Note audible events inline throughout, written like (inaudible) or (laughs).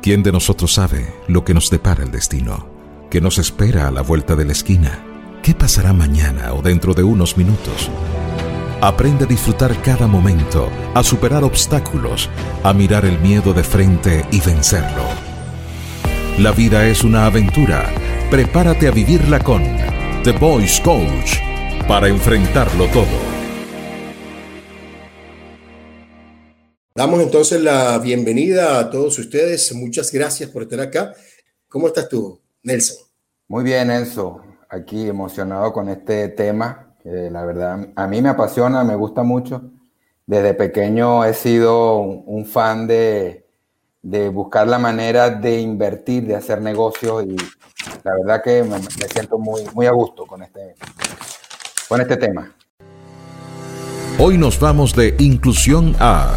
¿Quién de nosotros sabe lo que nos depara el destino? ¿Qué nos espera a la vuelta de la esquina? ¿Qué pasará mañana o dentro de unos minutos? Aprende a disfrutar cada momento, a superar obstáculos, a mirar el miedo de frente y vencerlo. La vida es una aventura. Prepárate a vivirla con The Voice Coach para enfrentarlo todo. Damos entonces la bienvenida a todos ustedes. Muchas gracias por estar acá. ¿Cómo estás tú, Nelson? Muy bien, Enzo. Aquí emocionado con este tema la verdad a mí me apasiona, me gusta mucho. Desde pequeño he sido un, fan de, buscar la manera de invertir, de hacer negocios y la verdad que me, siento muy, muy a gusto con este, con este tema. Hoy nos vamos de inclusión a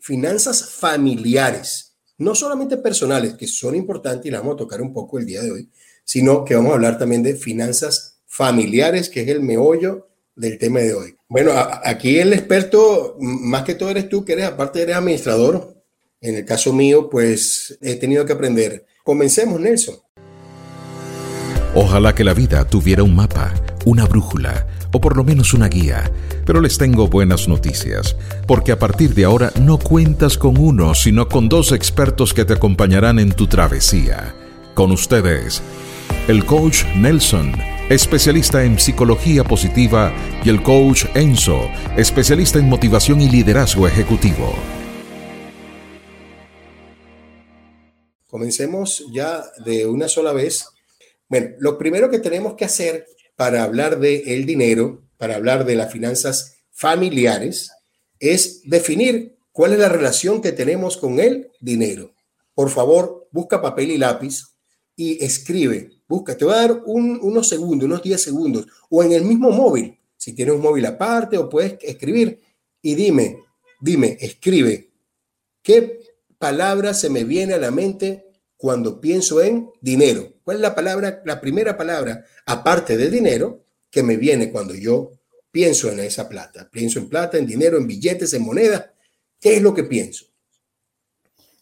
finanzas familiares, no solamente personales, que son importantes y las vamos a tocar un poco el día de hoy, sino que vamos a hablar también de finanzas familiares, que es el meollo del tema de hoy. Bueno, aquí el experto, más que todo eres tú, que eres, aparte eres administrador. En el caso mío, pues he tenido que aprender. Comencemos, Nelson. Ojalá que la vida tuviera un mapa, una brújula o por lo menos una guía. Pero les tengo buenas noticias, porque a partir de ahora no cuentas con uno, sino con dos expertos que te acompañarán en tu travesía. Con ustedes, el coach Nelson, especialista en psicología positiva, y el coach Enzo, especialista en motivación y liderazgo ejecutivo. Comencemos ya de una sola vez. Bueno, lo primero que tenemos que hacer para hablar de el dinero, para hablar de las finanzas familiares, es definir cuál es la relación que tenemos con el dinero. Por favor, busca papel y lápiz y escribe. Busca, te voy a dar unos segundos, unos 10 segundos, o en el mismo móvil, si tienes un móvil aparte o puedes escribir, y dime, dime, escribe, ¿qué palabra se me viene a la mente cuando pienso en dinero? ¿Cuál es la palabra, la primera palabra, aparte de dinero, que me viene cuando yo pienso en esa plata? Pienso en plata, en dinero, en billetes, en moneda. ¿Qué es lo que pienso?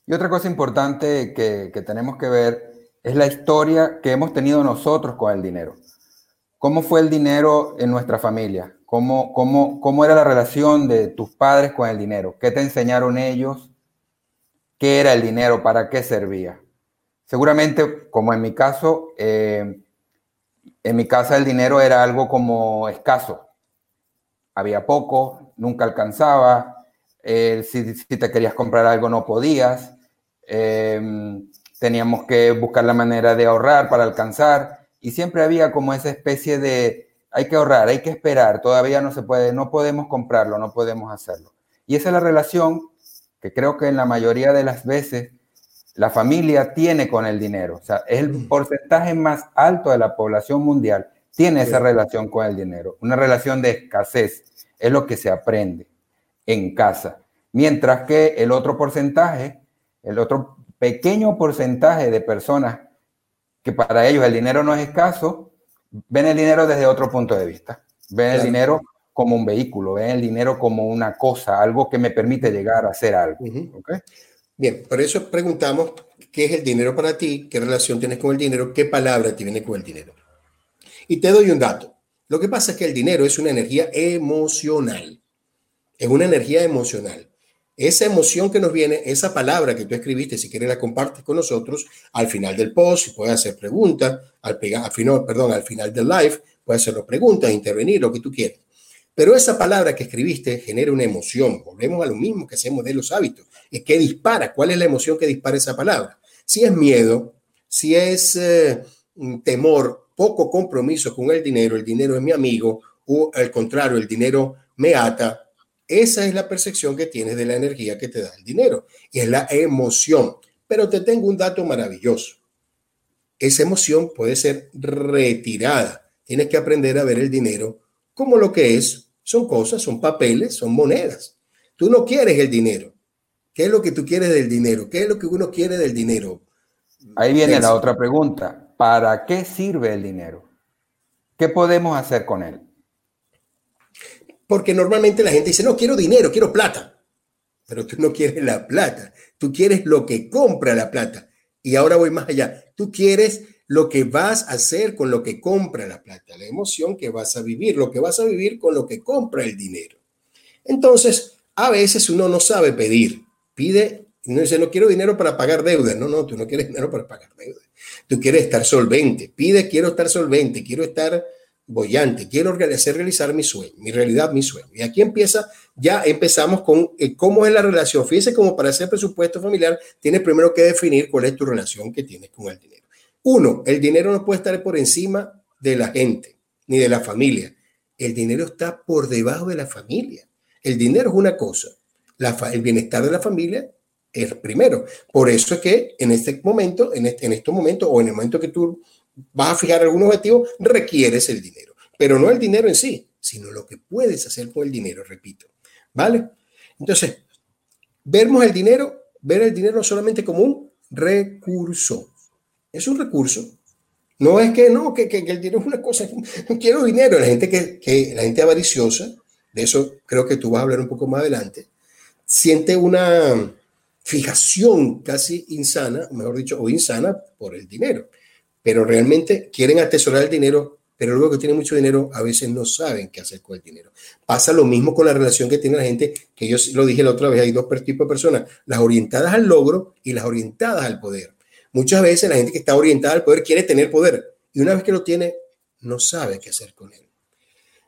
Y otra cosa importante que, que tenemos que ver es la historia que hemos tenido nosotros con el dinero. ¿Cómo fue el dinero en nuestra familia? ¿Cómo, cómo, cómo era la relación de tus padres con el dinero? ¿Qué te enseñaron ellos? ¿Qué era el dinero? ¿Para qué servía? Seguramente, como en mi caso, eh, en mi casa el dinero era algo como escaso. Había poco, nunca alcanzaba. Eh, si, si, te querías comprar algo no podías. Eh, teníamos que buscar la manera de ahorrar para alcanzar y siempre había como esa especie de hay que ahorrar, hay que esperar, todavía no se puede, no podemos comprarlo, no podemos hacerlo. Y esa es la relación que creo que en la mayoría de las veces la familia tiene con el dinero. O sea, es el porcentaje más alto de la población mundial tiene esa relación con el dinero. Una relación de escasez es lo que se aprende en casa. Mientras que el otro porcentaje, el otro pequeño porcentaje de personas que para ellos el dinero no es escaso, ven el dinero desde otro punto de vista. Ven el dinero como un vehículo, ven el dinero como una cosa, algo que me permite llegar a hacer algo. Bien, por eso preguntamos qué es el dinero para ti, qué relación tienes con el dinero, qué palabra te viene con el dinero. Y te doy un dato. Lo que pasa es que el dinero es una energía emocional. Es una energía emocional esa emoción que nos viene, esa palabra que tú escribiste, si quieres la compartes con nosotros al final del post, si puedes hacer preguntas, al, al final, perdón, al final del live, puedes hacer preguntas, intervenir, lo que tú quieras. Pero esa palabra que escribiste genera una emoción. Volvemos a lo mismo que hacemos de los hábitos. Que dispara. ¿Cuál es la emoción que dispara esa palabra? Si es miedo, si es eh, temor, poco compromiso con el dinero, el dinero es mi amigo, o al contrario, el dinero me ata, esa es la percepción que tienes de la energía que te da el dinero. Y es la emoción. Pero te tengo un dato maravilloso. Esa emoción puede ser retirada. Tienes que aprender a ver el dinero como lo que es. Son cosas, son papeles, son monedas. Tú no quieres el dinero. ¿Qué es lo que tú quieres del dinero? ¿Qué es lo que uno quiere del dinero? Ahí viene la otra pregunta. ¿Para qué sirve el dinero? ¿Qué podemos hacer con él? Porque normalmente la gente dice, no, quiero dinero, quiero plata. pero tú no quieres la plata, tú quieres lo que compra la plata. Y ahora voy más allá, tú quieres lo que vas a hacer con lo que compra la plata, la emoción que vas a vivir, lo que vas a vivir con lo que compra el dinero. Entonces, a veces uno no sabe pedir, pide, no dice, no quiero dinero para pagar deudas, no, no, tú no quieres dinero para pagar deudas, tú quieres estar solvente, pide, quiero estar solvente, quiero estar bollante, quiero hacer realizar mi sueño, mi realidad, mi sueño. Y aquí empieza, ya empezamos con eh, cómo es la relación. Fíjense como para hacer presupuesto familiar, tienes primero que definir cuál es tu relación que tienes con el dinero. Uno, el dinero no puede estar por encima de la gente ni de la familia. El dinero está por debajo de la familia. El dinero es una cosa, el bienestar de la familia es primero. Por eso es que en este momento, en, este, en estos momentos o en el momento que tú vas a fijar algún objetivo, requieres el dinero. Pero no el dinero en sí, sino lo que puedes hacer con el dinero, repito. ¿Vale? Entonces, vemos el dinero, ver el dinero solamente como un recurso. Es un recurso. No es que no, que, el dinero es una cosa, (laughs) no quiero dinero. La gente que, que, la gente avariciosa, de eso creo que tú vas a hablar un poco más adelante, siente una fijación casi insana, mejor dicho, o insana por el dinero pero realmente quieren atesorar el dinero, pero luego que tienen mucho dinero, a veces no saben qué hacer con el dinero. Pasa lo mismo con la relación que tiene la gente, que yo lo dije la otra vez, hay dos tipos de personas, las orientadas al logro y las orientadas al poder. Muchas veces la gente que está orientada al poder quiere tener poder y una vez que lo tiene, no sabe qué hacer con él.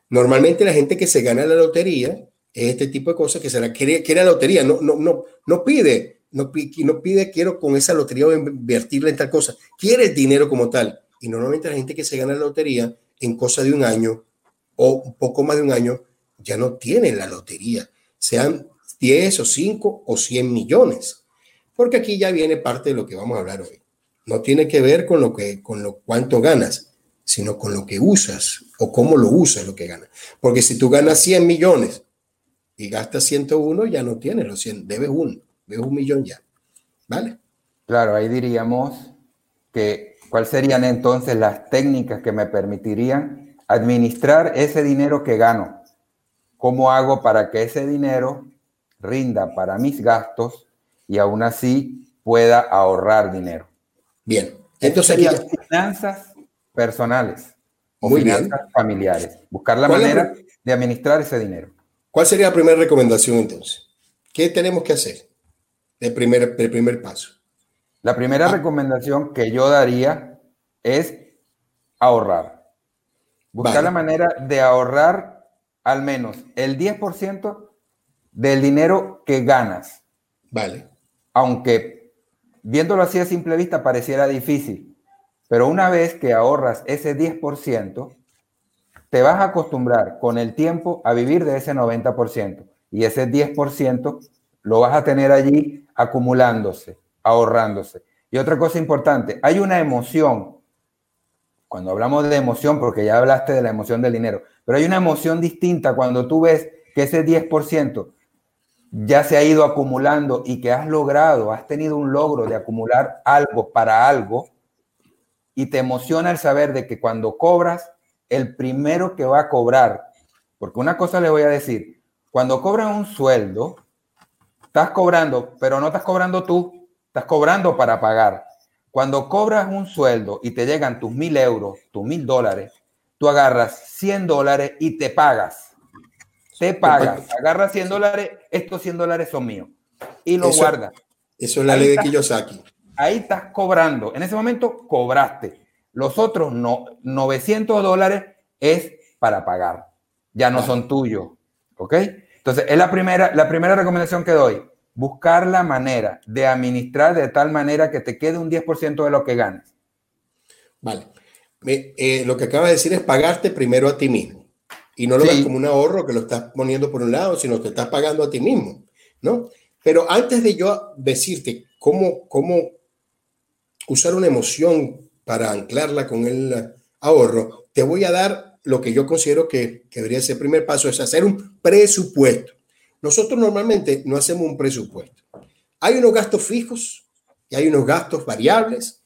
Normalmente la gente que se gana la lotería es este tipo de cosas que se la quiere, quiere la lotería, no, no, no, no pide no, pide quiero con esa lotería invertirla en tal cosa, quiere el dinero como tal. Y normalmente la gente que se gana la lotería en cosa de un año o un poco más de un año ya no tiene la lotería, sean 10 o 5 o 100 millones. Porque aquí ya viene parte de lo que vamos a hablar hoy. No tiene que ver con lo que con lo cuánto ganas, sino con lo que usas o cómo lo usas lo que ganas. Porque si tú ganas 100 millones y gastas 101, ya no tienes los 100, debes uno de un millón ya. ¿Vale? Claro, ahí diríamos que cuáles serían entonces las técnicas que me permitirían administrar ese dinero que gano. ¿Cómo hago para que ese dinero rinda para mis gastos y aún así pueda ahorrar dinero? Bien, entonces serían finanzas personales o finanzas familiares. Buscar la manera de administrar ese dinero. ¿Cuál sería la primera recomendación entonces? ¿Qué tenemos que hacer? el primer, primer paso. La primera ah. recomendación que yo daría es ahorrar. Buscar la manera de ahorrar al menos el 10% del dinero que ganas. Vale. Aunque viéndolo así a simple vista pareciera difícil, pero una vez que ahorras ese 10%, te vas a acostumbrar con el tiempo a vivir de ese 90% y ese 10% lo vas a tener allí acumulándose, ahorrándose. Y otra cosa importante, hay una emoción, cuando hablamos de emoción, porque ya hablaste de la emoción del dinero, pero hay una emoción distinta cuando tú ves que ese 10% ya se ha ido acumulando y que has logrado, has tenido un logro de acumular algo para algo, y te emociona el saber de que cuando cobras, el primero que va a cobrar, porque una cosa le voy a decir, cuando cobran un sueldo, Estás cobrando, pero no estás cobrando tú, estás cobrando para pagar. Cuando cobras un sueldo y te llegan tus mil euros, tus mil dólares, tú agarras 100 dólares y te pagas. Te pagas, agarras 100 dólares, estos 100 dólares son míos. Y lo guardas. Eso es la ley de Kiyosaki. Ahí estás cobrando. En ese momento cobraste. Los otros no, 900 dólares es para pagar. Ya no son tuyos. ¿Ok? Entonces, es la primera, la primera recomendación que doy. Buscar la manera de administrar de tal manera que te quede un 10% de lo que ganas. Vale. Eh, lo que acabas de decir es pagarte primero a ti mismo. Y no lo ves como un ahorro que lo estás poniendo por un lado, sino que estás pagando a ti mismo, ¿no? Pero antes de yo decirte cómo, cómo usar una emoción para anclarla con el ahorro, te voy a dar lo que yo considero que, debería ser el primer paso es hacer un presupuesto. Nosotros normalmente no hacemos un presupuesto. Hay unos gastos fijos y hay unos gastos variables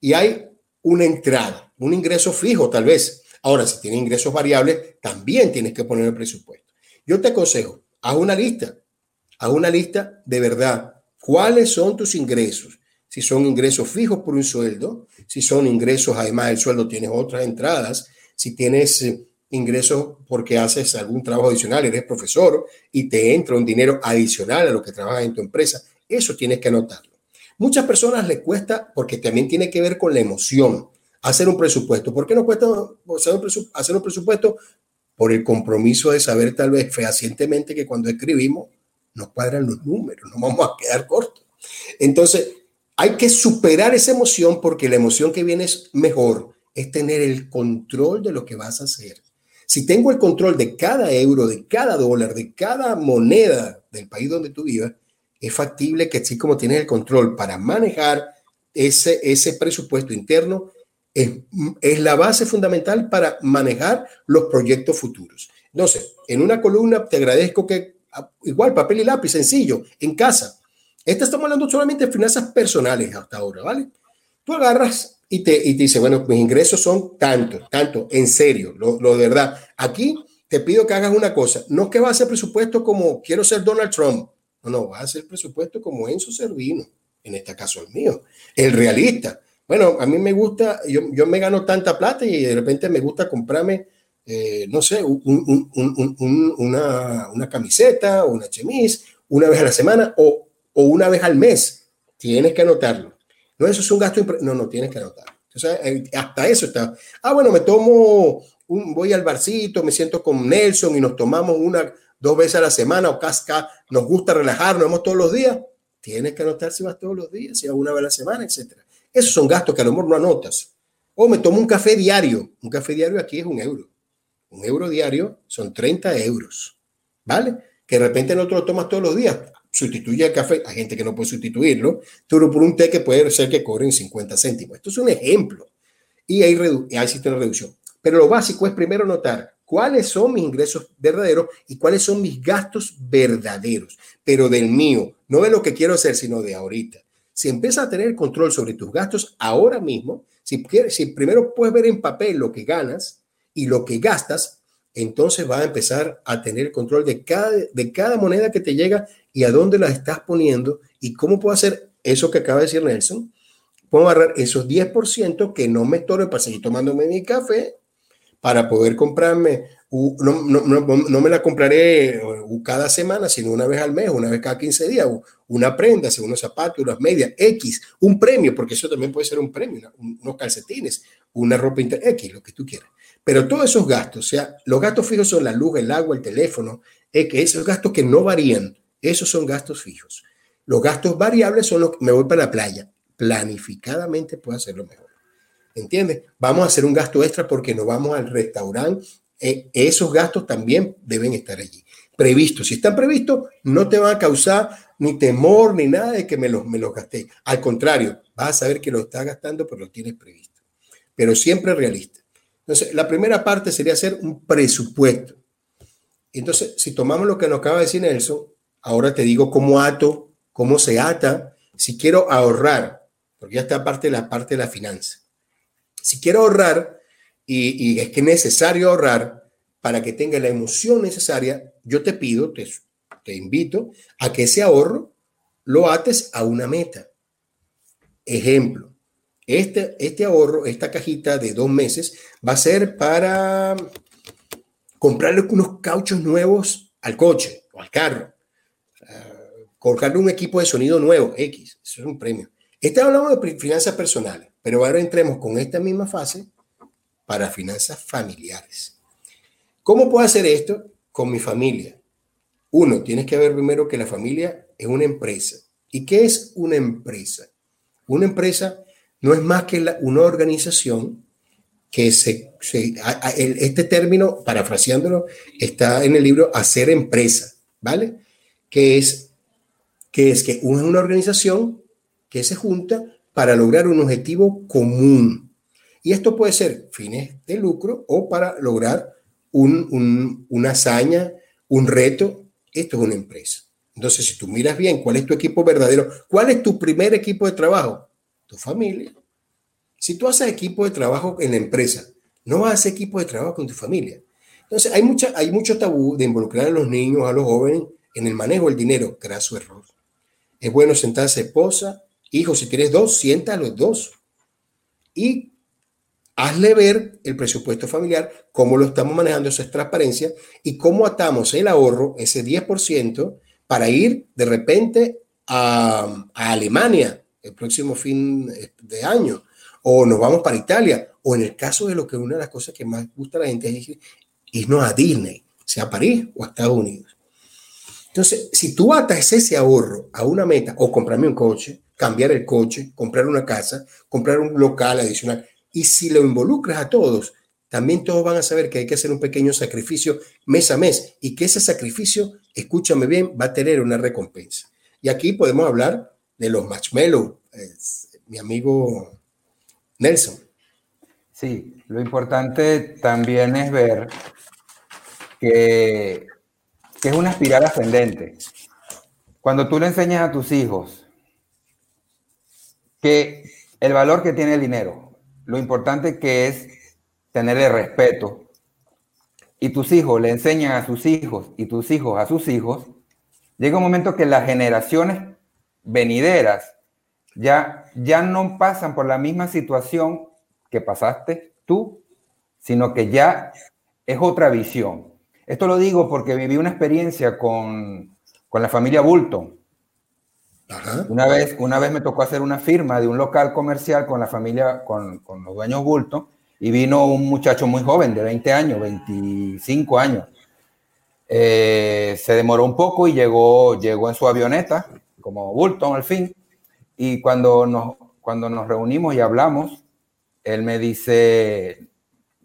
y hay una entrada, un ingreso fijo tal vez. Ahora, si tienes ingresos variables, también tienes que poner el presupuesto. Yo te aconsejo, haz una lista, Haz una lista de verdad. ¿Cuáles son tus ingresos? Si son ingresos fijos por un sueldo, si son ingresos, además del sueldo tienes otras entradas, si tienes eh, ingresos porque haces algún trabajo adicional, eres profesor y te entra un dinero adicional a lo que trabajas en tu empresa, eso tienes que anotarlo. Muchas personas les cuesta, porque también tiene que ver con la emoción, hacer un presupuesto. ¿Por qué nos cuesta hacer un presupuesto? Por el compromiso de saber tal vez fehacientemente que cuando escribimos nos cuadran los números, nos vamos a quedar cortos. Entonces, hay que superar esa emoción porque la emoción que viene es mejor, es tener el control de lo que vas a hacer. Si tengo el control de cada euro, de cada dólar, de cada moneda del país donde tú vivas, es factible que así como tienes el control para manejar ese, ese presupuesto interno, es, la base fundamental para manejar los proyectos futuros. Entonces, en una columna te agradezco que, igual, papel y lápiz, sencillo, en casa. Esta estamos hablando solamente de finanzas personales hasta ahora, ¿vale? Tú agarras y te, y te dice, bueno, mis ingresos son tanto, tanto, en serio, lo, lo de verdad. Aquí te pido que hagas una cosa, no que va a ser presupuesto como quiero ser Donald Trump, no, no, va a ser presupuesto como Enzo Servino, en este caso el mío, el realista. Bueno, a mí me gusta, yo, yo me gano tanta plata y de repente me gusta comprarme, eh, no sé, un, un, una, una, camiseta o una chemise una vez a la semana o, o, una vez al mes. Tienes que anotarlo. No, eso es un gasto, no, no, tienes que anotarlo. Eh, hasta eso está. Ah, bueno, me tomo, un, voy al barcito, me siento con Nelson y nos tomamos una, dos veces a la semana o casca, nos gusta relajarnos, vamos todos los días, tienes que anotar si vas todos los días, si vas una vez a la semana, etc. Esos son gastos que a lo mejor no anotas. O me tomo un café diario. Un café diario aquí es un euro. Un euro diario son 30 euros. ¿Vale? Que de repente no te lo tomas todos los días. Sustituye el café. Hay gente que no puede sustituirlo. Pero por un té que puede ser que cobren 50 céntimos. Esto es un ejemplo. Y ahí, existe una reducción. Pero lo básico es primero notar cuáles son mis ingresos verdaderos y cuáles son mis gastos verdaderos, pero del mío, no de lo que quiero hacer, sino de ahorita. Si empiezas a tener control sobre tus gastos ahora mismo, si, quieres, si primero puedes ver en papel lo que ganas y lo que gastas, entonces vas a empezar a tener control de cada, de cada moneda que te llega y a dónde la estás poniendo y cómo puedo hacer eso que acaba de decir Nelson. Puedo agarrar esos 10% que no me estorbe para seguir tomándome mi café para poder comprarme, no, no, no, me la compraré uh, cada semana, sino una vez al mes, una vez cada 15 días, una prenda, unos zapatos, unas medias, X, un premio, porque eso también puede ser un premio, unos calcetines, una ropa inter X, lo que tú quieras. Pero todos esos gastos, o sea, los gastos fijos son la luz, el agua, el teléfono, es que esos gastos que no varían, esos son gastos fijos. Los gastos variables son los que me voy para la playa. Planificadamente puedo hacerlo mejor. ¿Entiendes? Vamos a hacer un gasto extra porque nos vamos al restaurante. Eh, esos gastos también deben estar allí. Previstos. Si están previstos, no te van a causar ni temor ni nada de que me los, me los gasté. Al contrario, vas a saber que lo estás gastando, pero lo tienes previsto. Pero siempre realista. Entonces, la primera parte sería hacer un presupuesto. Entonces, si tomamos lo que nos acaba de decir Nelson, ahora te digo cómo ato, cómo se ata, si quiero ahorrar, porque ya está parte de la parte de la finanza. Si quiero ahorrar y, es que es necesario ahorrar para que tenga la emoción necesaria, yo te pido, te, te invito a que ese ahorro lo ates a una meta. Ejemplo, este, este ahorro, esta cajita de dos meses, va a ser para comprarle unos cauchos nuevos al coche o al carro, uh, colocarle un equipo de sonido nuevo, X, eso es un premio. Este hablamos de finanzas personales. Pero ahora entremos con esta misma fase para finanzas familiares. ¿Cómo puedo hacer esto con mi familia? Uno, tienes que ver primero que la familia es una empresa. ¿Y qué es una empresa? Una empresa no es más que una organización que se, este término, parafraseándolo, está en el libro Hacer Empresa, ¿vale? Que es que es que una una que se junta para lograr un objetivo común. Y esto puede ser fines de lucro o para lograr un, una hazaña, un reto. Esto es una empresa. Entonces, si tú miras bien cuál es tu equipo verdadero, cuál es tu primer equipo de trabajo, tu familia. Si tú haces equipo de trabajo en la empresa, no hacer equipo de trabajo con tu familia. Entonces, hay, mucho tabú de involucrar a los niños, a los jóvenes en el manejo del dinero, su error. Es bueno sentarse esposa, hijo, si tienes dos, sienta a los dos. Y hazle ver el presupuesto familiar, cómo lo estamos manejando, esa es transparencia y cómo atamos el ahorro, ese 10%, para ir de repente a, Alemania el próximo fin de año, o nos vamos para Italia, o en el caso de lo que una de las cosas que más gusta a la gente es irnos a Disney, sea a París o a Estados Unidos. Entonces, si tú atas ese ahorro a una meta, o comprarme un coche, cambiar el coche, comprar una casa, comprar un local adicional, y si lo involucras a todos, también todos van a saber que hay que hacer un pequeño sacrificio mes a mes y que ese sacrificio, escúchame bien, va a tener una recompensa. Y aquí podemos hablar de los marshmallows, mi amigo Nelson. Sí, lo importante también es ver que, que es una espiral ascendente. Cuando tú le enseñas a tus hijos que el valor que tiene el dinero, lo importante que es tenerle respeto, y tus hijos le enseñan a sus hijos y tus hijos a sus hijos, llega un momento que las generaciones venideras ya, ya no pasan por la misma situación que pasaste tú, sino que ya es otra visión. Esto lo digo porque viví una experiencia con, con la familia Bulton. Una, vez, una vez me tocó hacer una firma de un local comercial con la familia, con, con los dueños Bulton, y vino un muchacho muy joven, de 20 años, 25 años. Eh, se demoró un poco y llegó, llegó en su avioneta, como Bulton al fin, y cuando nos, cuando nos reunimos y hablamos, él me dice,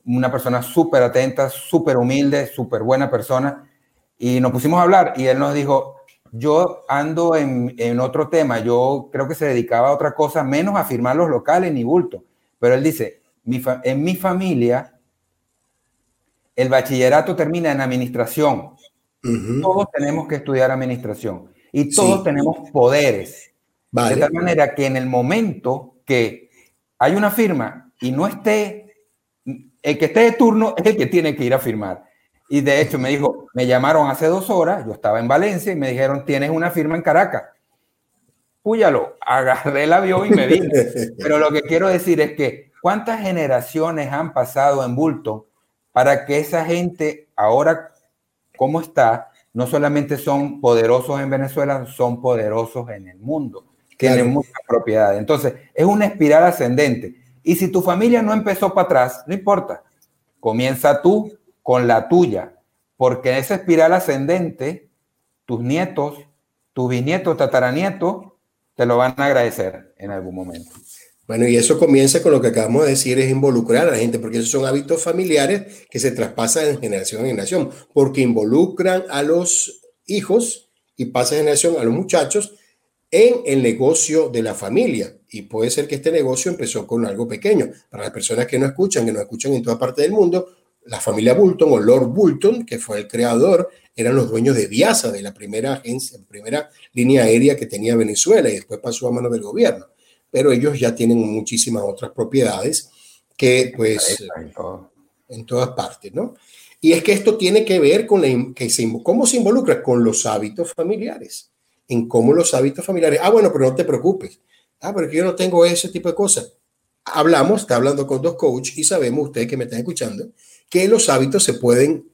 una persona súper atenta, súper humilde, súper buena persona. Y nos pusimos a hablar y él nos dijo, yo ando en, en, otro tema, yo creo que se dedicaba a otra cosa, menos a firmar los locales ni bulto. Pero él dice, mi en mi familia, el bachillerato termina en administración. Todos tenemos que estudiar administración y todos tenemos poderes. De tal manera que en el momento que hay una firma y no esté el que esté de turno es el que tiene que ir a firmar. Y de hecho me dijo, me llamaron hace dos horas, yo estaba en Valencia y me dijeron, tienes una firma en Caracas. Púyalo, agarré el avión y me vine. (laughs) Pero lo que quiero decir es que cuántas generaciones han pasado en bulto para que esa gente ahora, como está, no solamente son poderosos en Venezuela, son poderosos en el mundo. Tienen muchas propiedades. Entonces, es una espiral ascendente. Y si tu familia no empezó para atrás, no importa. Comienza tú con la tuya, porque esa espiral ascendente, tus nietos, tus bisnietos, tataranietos, te lo van a agradecer en algún momento. Bueno, y eso comienza con lo que acabamos de decir, es involucrar a la gente, porque esos son hábitos familiares que se traspasan de generación en generación, porque involucran a los hijos y pasan de generación a los muchachos en el negocio de la familia. Y puede ser que este negocio empezó con algo pequeño. Para las personas que no escuchan, que no escuchan en toda parte del mundo, la familia Bulton o Lord Bulton, que fue el creador, eran los dueños de Viasa, de la primera agencia, primera línea aérea que tenía Venezuela y después pasó a manos del gobierno. Pero ellos ya tienen muchísimas otras propiedades que pues en todas partes, ¿no? Y es que esto tiene que ver con la, que cómo se involucra con los hábitos familiares en cómo los hábitos familiares. Ah, bueno, pero no te preocupes. Ah, pero yo no tengo ese tipo de cosas. Hablamos, está hablando con dos coaches y sabemos, ustedes que me están escuchando, que los hábitos se pueden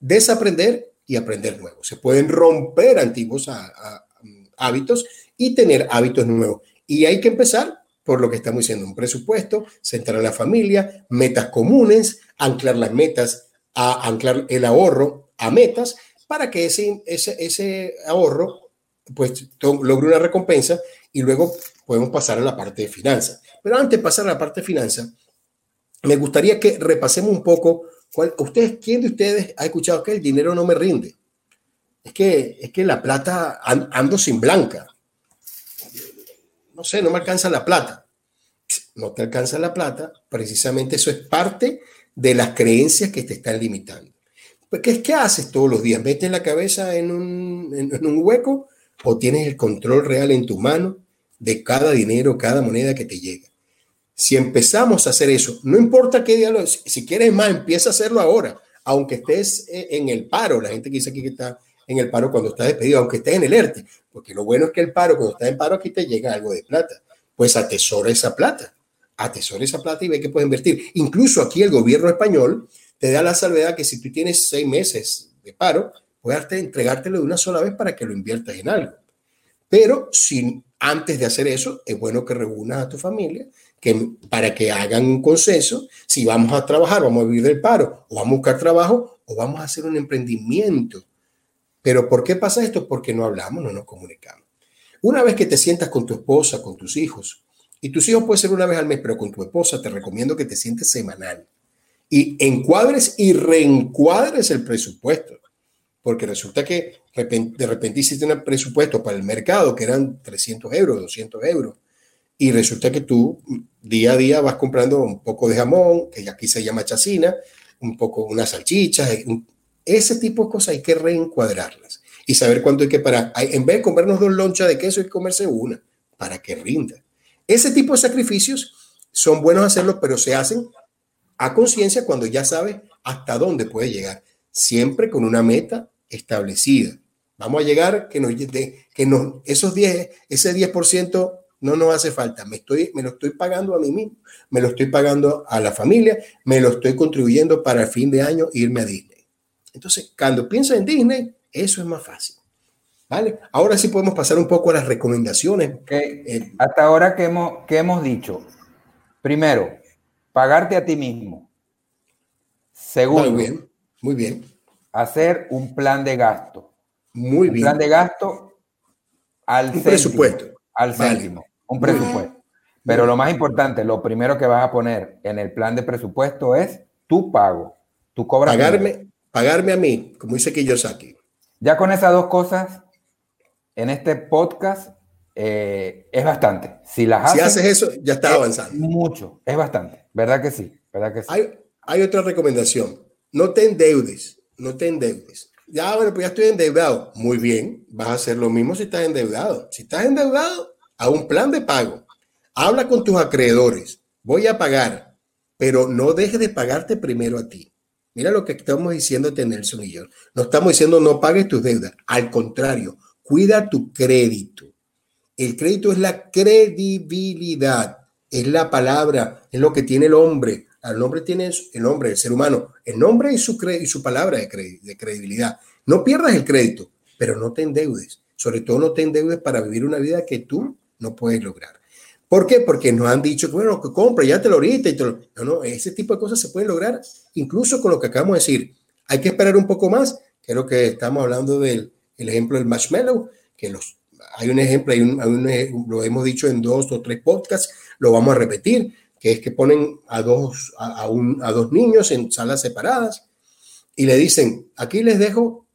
desaprender y aprender nuevos. Se pueden romper antiguos hábitos y tener hábitos nuevos. Y hay que empezar por lo que estamos diciendo, un presupuesto, centrar la familia, metas comunes, anclar las metas, a anclar el ahorro a metas para que ese, ese, ese ahorro pues logre una recompensa y luego podemos pasar a la parte de finanzas. Pero antes de pasar a la parte de finanzas, me gustaría que repasemos un poco, cuál, ustedes, ¿quién de ustedes ha escuchado que el dinero no me rinde? Es que, es que la plata ando sin blanca. No sé, no me alcanza la plata. No te alcanza la plata, precisamente eso es parte de las creencias que te están limitando. ¿Qué, qué haces todos los días? ¿Metes la cabeza en un, en un hueco o tienes el control real en tu mano de cada dinero, cada moneda que te llega. Si empezamos a hacer eso, no importa qué lo, si quieres más, empieza a hacerlo ahora, aunque estés eh, en el paro, la gente que dice aquí que está en el paro cuando estás despedido, aunque estés en el ERTE, porque lo bueno es que el paro, cuando estás en paro, aquí te llega algo de plata. Pues atesora esa plata, atesora esa plata y ve que puedes invertir. Incluso aquí el gobierno español te da la salvedad que si tú tienes seis meses de paro, puedes entregártelo de una sola vez para que lo inviertas en algo. Pero si antes de hacer eso, es bueno que reúnas a tu familia que, para que hagan un consenso si vamos a trabajar, vamos a vivir del paro, o vamos a buscar trabajo, o vamos a hacer un emprendimiento. Pero ¿por qué pasa esto? Porque no hablamos, no nos comunicamos. Una vez que te sientas con tu esposa, con tus hijos, y tus hijos puede ser una vez al mes, pero con tu esposa te recomiendo que te sientes semanal y encuadres y reencuadres el presupuesto. Porque resulta que de repente hiciste un presupuesto para el mercado que eran 300 euros, 200 euros, y resulta que tú día a día vas comprando un poco de jamón, que aquí se llama chacina, un poco unas salchichas, ese tipo de cosas hay que reencuadrarlas y saber cuánto hay que parar. En vez de comernos dos lonchas de queso, hay que comerse una para que rinda. Ese tipo de sacrificios son buenos hacerlos, pero se hacen a conciencia cuando ya sabes hasta dónde puede llegar, siempre con una meta establecida. Vamos a llegar que nos esos 10, ese 10% no nos hace falta, me, estoy, me lo estoy pagando a mí mismo, me lo estoy pagando a la familia, me lo estoy contribuyendo para el fin de año irme a Disney. Entonces, cuando piensas en Disney, eso es más fácil. ¿Vale? Ahora sí podemos pasar un poco a las recomendaciones. Eh, hasta ahora que hemos, que hemos dicho, primero, pagarte a ti mismo. Segundo, muy bien, muy bien. Hacer un plan de gasto. Muy bien. Un plan de gasto al un presupuesto. Al céntimo, un presupuesto. Pero lo más importante, lo primero que vas a poner en el plan de presupuesto es tu pago. Tu cobra. Pagarme, pagarme a mí, como dice Kiyosaki. Ya con esas dos cosas, en este podcast eh, es bastante. Si las haces, si haces eso, ya estás avanzando. Mucho, es bastante. ¿Verdad que sí? ¿Verdad que sí? Hay, hay otra recomendación. No te endeudes, no te endeudes. Ya, bueno, pues ya estoy endeudado. Muy bien, vas a hacer lo mismo si estás endeudado. Si estás endeudado, a un plan de pago. Habla con tus acreedores. Voy a pagar, pero no dejes de pagarte primero a ti. Mira lo que estamos diciendo Nelson y yo. No estamos diciendo no pagues tus deudas. Al contrario, cuida tu crédito. El crédito es la credibilidad, es la palabra, es lo que tiene el hombre. El hombre tiene el hombre, el ser humano, el nombre y su, y su palabra de credibilidad. No pierdas el crédito, pero no te endeudes. Sobre todo no te endeudes para vivir una vida que tú no puedes lograr. ¿Por qué? Porque nos han dicho, bueno, que compra, ya te lo ahorita y No, no, ese tipo de cosas se pueden lograr incluso con lo que acabamos de decir. Hay que esperar un poco más. Creo que estamos hablando del el ejemplo del marshmallow, que los, hay un ejemplo, hay un, lo hemos dicho en dos o tres podcasts, lo vamos a repetir, que es que ponen a dos, a, un, a dos niños en salas separadas y le dicen, aquí les dejo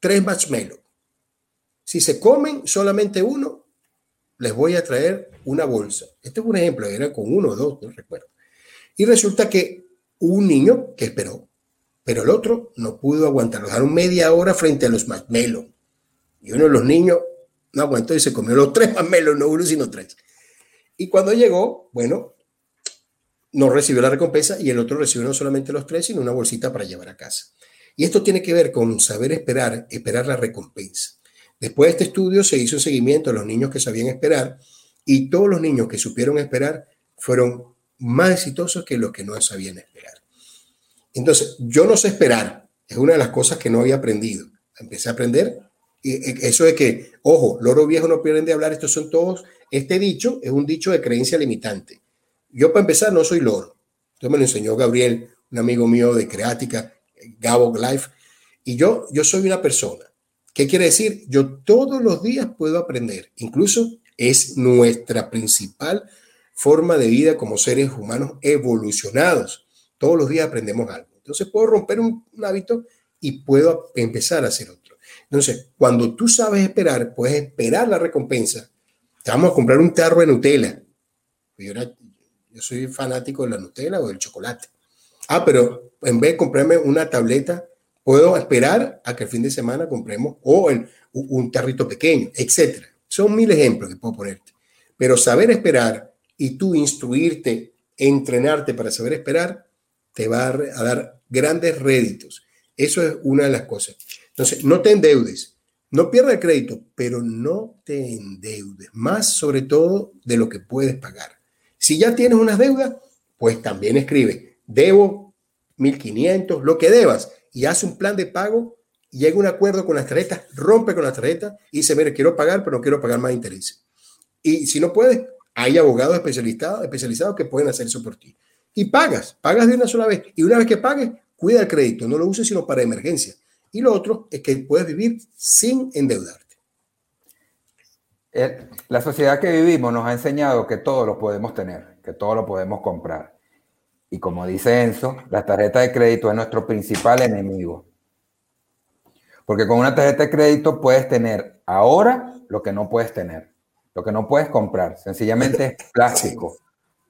tres marshmallows. Si se comen solamente uno, les voy a traer una bolsa. Este es un ejemplo, era con uno o dos, no recuerdo. Y resulta que un niño que esperó, pero el otro no pudo aguantar. Lo dejaron media hora frente a los marshmallows. Y uno de los niños no aguantó y se comió los tres marshmallows, no uno, sino tres. Y cuando llegó, bueno, no recibió la recompensa y el otro recibió no solamente los tres, sino una bolsita para llevar a casa. Y esto tiene que ver con saber esperar, esperar la recompensa. Después de este estudio se hizo seguimiento a los niños que sabían esperar y todos los niños que supieron esperar fueron más exitosos que los que no sabían esperar. Entonces, yo no sé esperar, es una de las cosas que no había aprendido. Empecé a aprender y eso de que, ojo, loro viejo no pierden de hablar, estos son todos, este dicho es un dicho de creencia limitante. Yo para empezar no soy loro. Esto me lo enseñó Gabriel, un amigo mío de Creática, Gabo Life, y yo, yo soy una persona ¿Qué quiere decir? Yo todos los días puedo aprender. Incluso es nuestra principal forma de vida como seres humanos evolucionados. Todos los días aprendemos algo. Entonces puedo romper un, hábito y puedo empezar a hacer otro. Entonces, cuando tú sabes esperar, puedes esperar la recompensa. Te vamos a comprar un tarro de Nutella. Yo, yo soy fanático de la Nutella o del chocolate. Ah, pero en vez de comprarme una tableta Puedo esperar a que el fin de semana compremos o un tarrito pequeño, etcétera. Son mil ejemplos que puedo ponerte. Pero saber esperar y tú instruirte, entrenarte para saber esperar, te va a dar grandes réditos. Eso es una de las cosas. Entonces, no te endeudes, no pierdas el crédito, pero no te endeudes, más sobre todo de lo que puedes pagar. Si ya tienes unas deudas, pues también escribe, debo 1.500, lo que debas, y haz un plan de pago, llega a un acuerdo con las tarjetas, rompe con las tarjetas y dice, mire, quiero pagar, pero no quiero pagar más intereses. Y si no puedes, hay abogados especializados, especializados que pueden hacer eso por ti. Y pagas, pagas de una sola vez. Y una vez que pagues, cuida el crédito, no lo uses sino para emergencia. Y lo otro es que puedes vivir sin endeudarte. Eh, la sociedad que vivimos nos ha enseñado que todo lo podemos tener, que todo lo podemos comprar. Y como dice Enzo, la tarjeta de crédito es nuestro principal enemigo. Porque con una tarjeta de crédito puedes tener ahora lo que no puedes tener, lo que no puedes comprar. Sencillamente es (laughs) plástico.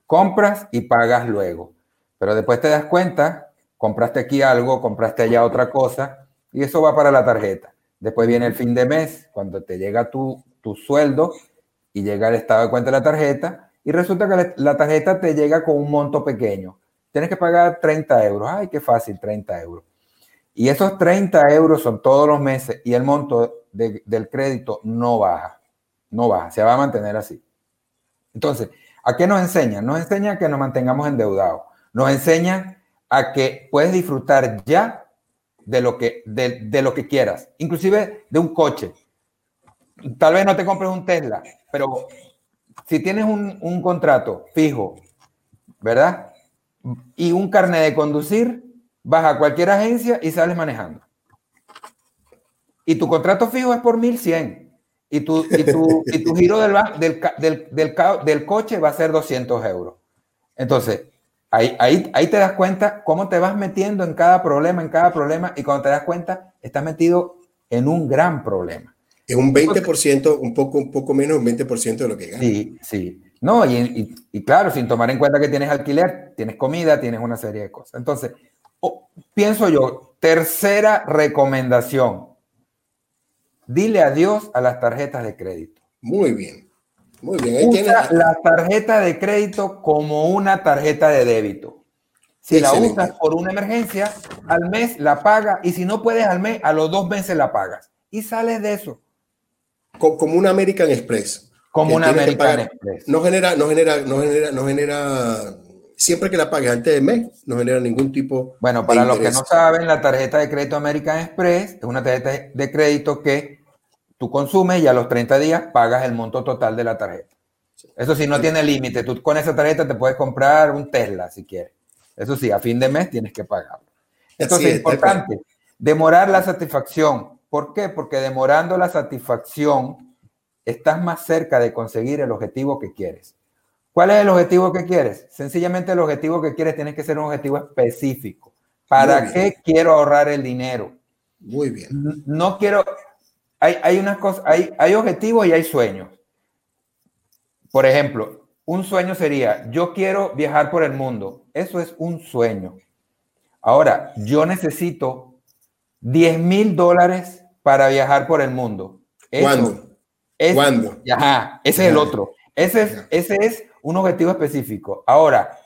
Compras y pagas luego. Pero después te das cuenta, compraste aquí algo, compraste allá otra cosa, y eso va para la tarjeta. Después viene el fin de mes, cuando te llega tu, tu sueldo y llega el estado de cuenta de la tarjeta, y resulta que la tarjeta te llega con un monto pequeño. Tienes que pagar 30 euros. Ay, qué fácil, 30 euros. Y esos 30 euros son todos los meses y el monto del crédito no baja. No baja, se va a mantener así. Entonces, ¿a qué nos enseña? Nos enseña que nos mantengamos endeudados. Nos enseña a que puedes disfrutar ya de lo que, de, lo que quieras, inclusive de un coche. Tal vez no te compres un Tesla, pero si tienes un, un contrato fijo, ¿verdad? Y un carnet de conducir, vas a cualquier agencia y sales manejando. Y tu contrato fijo es por 1100. Y tu, y tu, (laughs) y tu giro del, del, del, del, coche va a ser 200 euros. Entonces, Ahí, ahí, te das cuenta cómo te vas metiendo en cada problema, en cada problema, y cuando te das cuenta, estás metido en un gran problema. Es un 20%, un poco, un poco menos, un 20% de lo que ganas. Sí, sí. No, y, y, claro, sin tomar en cuenta que tienes alquiler, tienes comida, tienes una serie de cosas. Entonces, pienso yo, tercera recomendación, dile adiós a las tarjetas de crédito. Muy bien. Muy bien. Ahí Usa la tarjeta de crédito como una tarjeta de débito. Si la usas por una emergencia, al mes la pagas y si no puedes al mes, a los dos meses la pagas. Y sales de eso. Como una American Express. Como una American Express. No genera, no genera, no genera, no genera, siempre que la pagues antes del mes, no genera ningún tipo Bueno, para los que no saben, la tarjeta de crédito American Express es una tarjeta de crédito que tú consumes y a los 30 días pagas el monto total de la tarjeta. Eso sí, no tiene límite. Tú con esa tarjeta te puedes comprar un Tesla si quieres. Eso sí, a fin de mes tienes que pagarlo. Entonces, es importante, demorar la satisfacción. ¿Por qué? Porque demorando la satisfacción, estás más cerca de conseguir el objetivo que quieres. ¿Cuál es el objetivo que quieres? Sencillamente el objetivo que quieres tiene que ser un objetivo específico. ¿Para qué quiero ahorrar el dinero? Muy bien. No quiero, hay, hay unas cosas, hay, hay objetivos y hay sueños. Por ejemplo, un sueño sería, yo quiero viajar por el mundo. Eso es un sueño. Ahora, yo necesito 10 mil dólares para viajar por el mundo. ¿Cuándo? ¿Cuándo? Ajá, ese es el otro. Ese es, ese es un objetivo específico. Ahora,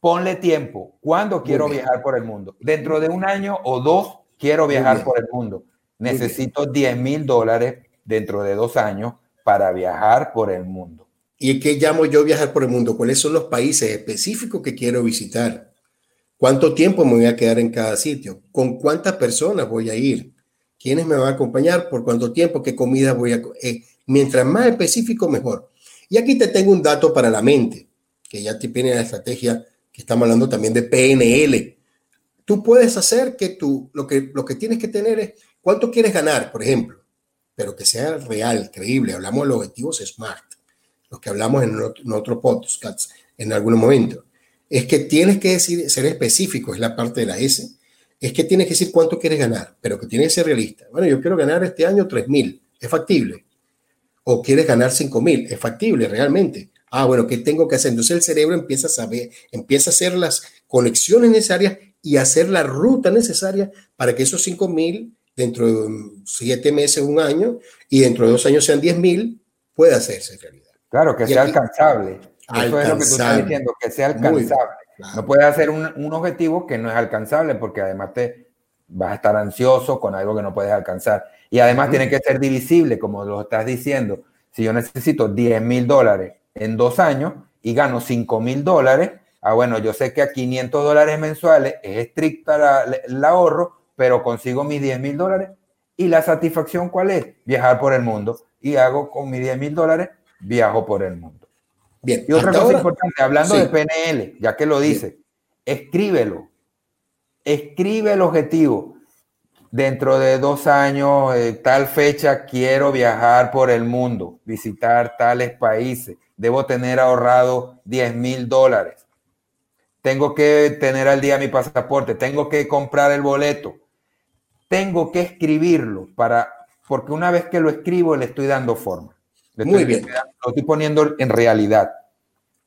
ponle tiempo. ¿Cuándo quiero viajar por el mundo? Dentro de un año o dos quiero viajar por el mundo necesito 10 mil dólares dentro de dos años para viajar por el mundo. ¿Y qué llamo yo viajar por el mundo? ¿Cuáles son los países específicos que quiero visitar? ¿Cuánto tiempo me voy a quedar en cada sitio? ¿Con cuántas personas voy a ir? ¿Quiénes me van a acompañar? ¿Por cuánto tiempo? ¿Qué comida voy a eh, Mientras más específico, mejor. Y aquí te tengo un dato para la mente, que ya te viene la estrategia que estamos hablando también de PNL. Tú puedes hacer que tú, lo que, lo que tienes que tener es ¿Cuánto quieres ganar, por ejemplo? Pero que sea real, creíble. Hablamos de los objetivos SMART, los que hablamos en otro, otro podcast en algún momento. Es que tienes que decir, ser específico, es la parte de la S. Es que tienes que decir cuánto quieres ganar, pero que tienes que ser realista. Bueno, yo quiero ganar este año 3 mil, es factible. O quieres ganar 5 mil, es factible realmente. Ah, bueno, ¿qué tengo que hacer? Entonces el cerebro empieza a saber, empieza a hacer las conexiones necesarias y hacer la ruta necesaria para que esos 5 mil dentro de siete meses, un año, y dentro de dos años sean 10 mil, puede hacerse realidad. Claro, que sea alcanzable. Eso es lo que tú estás diciendo, que sea alcanzable. No puedes hacer un, un, objetivo que no es alcanzable porque además te, vas a estar ansioso con algo que no puedes alcanzar. Y además tiene que ser divisible, como lo estás diciendo. Si yo necesito 10 mil dólares en dos años y gano 5 mil dólares, ah, bueno, yo sé que a 500 dólares mensuales es estricta el ahorro, pero consigo mis 10 mil dólares. ¿Y la satisfacción cuál es? Viajar por el mundo. Y hago con mis 10 mil dólares, viajo por el mundo. Bien. Y otra cosa importante, hablando de PNL, ya que lo dice, escríbelo. Escribe el objetivo. Dentro de dos años, eh, tal fecha, quiero viajar por el mundo, visitar tales países. Debo tener ahorrado 10 mil dólares. Tengo que tener al día mi pasaporte. Tengo que comprar el boleto. Tengo que escribirlo para, porque una vez que lo escribo, le estoy dando forma. Muy bien. Lo estoy poniendo en realidad.